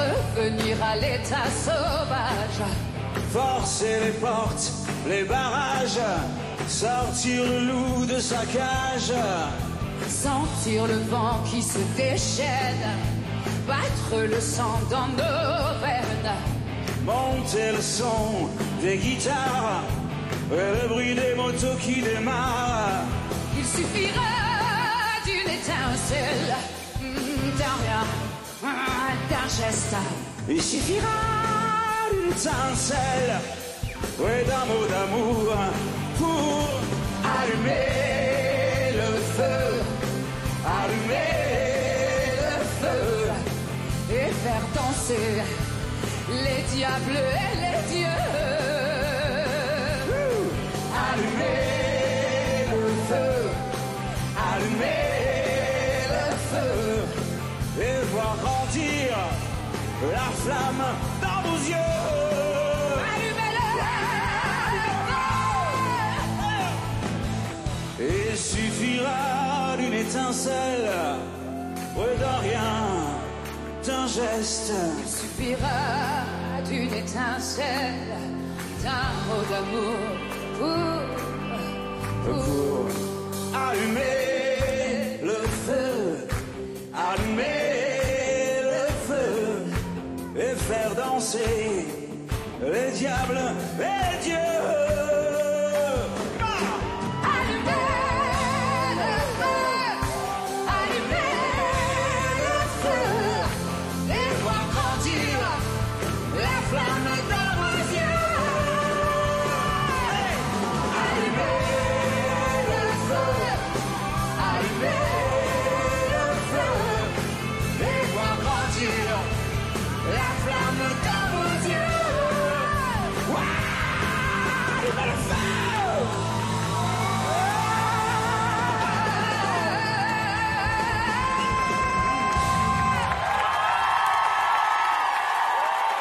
revenir à l'état sauvage. Forcer les portes, les barrages, sortir le loup de sa cage. Sentir le vent qui se déchaîne, battre le sang dans nos veines. Monter le son des guitares, et le bruit des motos qui démarrent. Il suffira d'une étincelle, Il suffira d'une étincelle, ouais, d'un mot d'amour pour allumer le feu, allumer le feu. et faire danser les diables et les dieux. Allumer le feu, allumer le feu, et voir grandir la flamme dans vos yeux. Il suffira d'une étincelle, de rien, d'un geste. Il suffira d'une étincelle, d'un mot d'amour pour, pour allumer danser les diables.